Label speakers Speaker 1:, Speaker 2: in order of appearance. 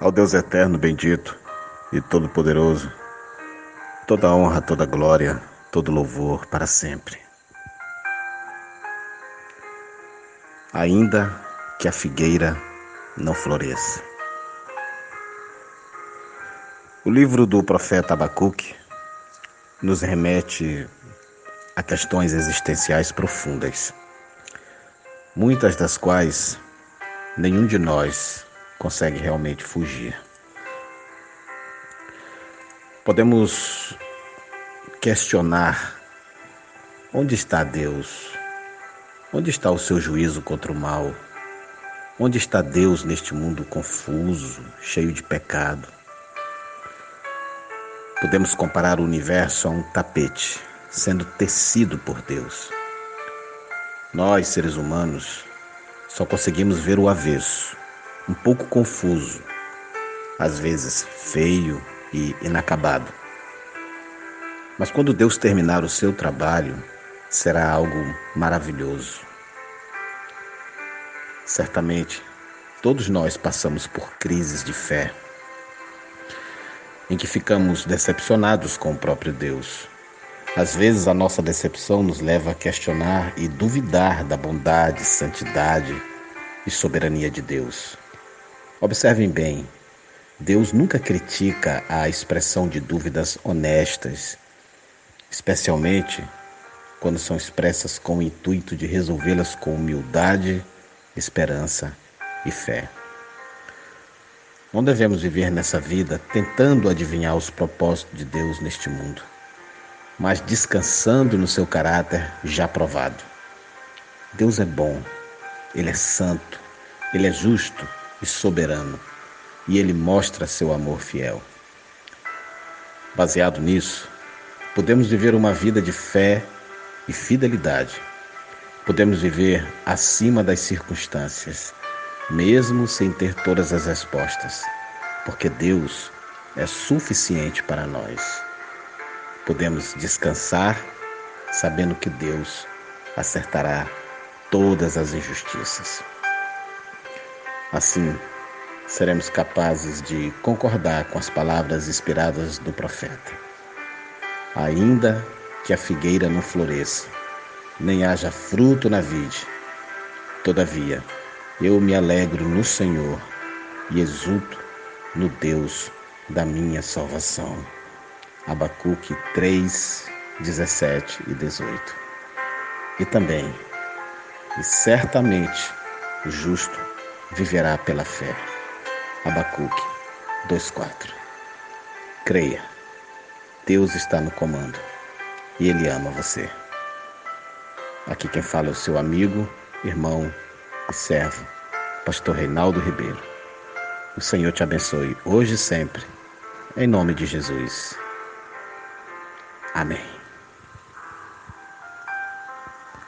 Speaker 1: Ao Deus eterno, bendito e todo-poderoso, toda honra, toda glória, todo louvor para sempre. Ainda que a figueira não floresça. O livro do profeta Abacuque nos remete a questões existenciais profundas, muitas das quais nenhum de nós consegue realmente fugir. Podemos questionar onde está Deus? Onde está o seu juízo contra o mal? Onde está Deus neste mundo confuso, cheio de pecado? Podemos comparar o universo a um tapete sendo tecido por Deus. Nós, seres humanos, só conseguimos ver o avesso, um pouco confuso, às vezes feio e inacabado. Mas quando Deus terminar o seu trabalho, será algo maravilhoso. Certamente, todos nós passamos por crises de fé, em que ficamos decepcionados com o próprio Deus. Às vezes, a nossa decepção nos leva a questionar e duvidar da bondade, santidade e soberania de Deus. Observem bem, Deus nunca critica a expressão de dúvidas honestas, especialmente quando são expressas com o intuito de resolvê-las com humildade, esperança e fé. Não devemos viver nessa vida tentando adivinhar os propósitos de Deus neste mundo, mas descansando no seu caráter já provado. Deus é bom, Ele é santo, Ele é justo e soberano, e ele mostra seu amor fiel. Baseado nisso, podemos viver uma vida de fé e fidelidade. Podemos viver acima das circunstâncias, mesmo sem ter todas as respostas, porque Deus é suficiente para nós. Podemos descansar sabendo que Deus acertará todas as injustiças. Assim, seremos capazes de concordar com as palavras inspiradas do profeta. Ainda que a figueira não floresça, nem haja fruto na vide, todavia eu me alegro no Senhor e exulto no Deus da minha salvação. Abacuque 3, 17 e 18. E também, e certamente o justo viverá pela fé. Abacuque 2,4 Creia, Deus está no comando e Ele ama você. Aqui quem fala é o seu amigo, irmão e servo, Pastor Reinaldo Ribeiro. O Senhor te abençoe hoje e sempre, em nome de Jesus. Amém.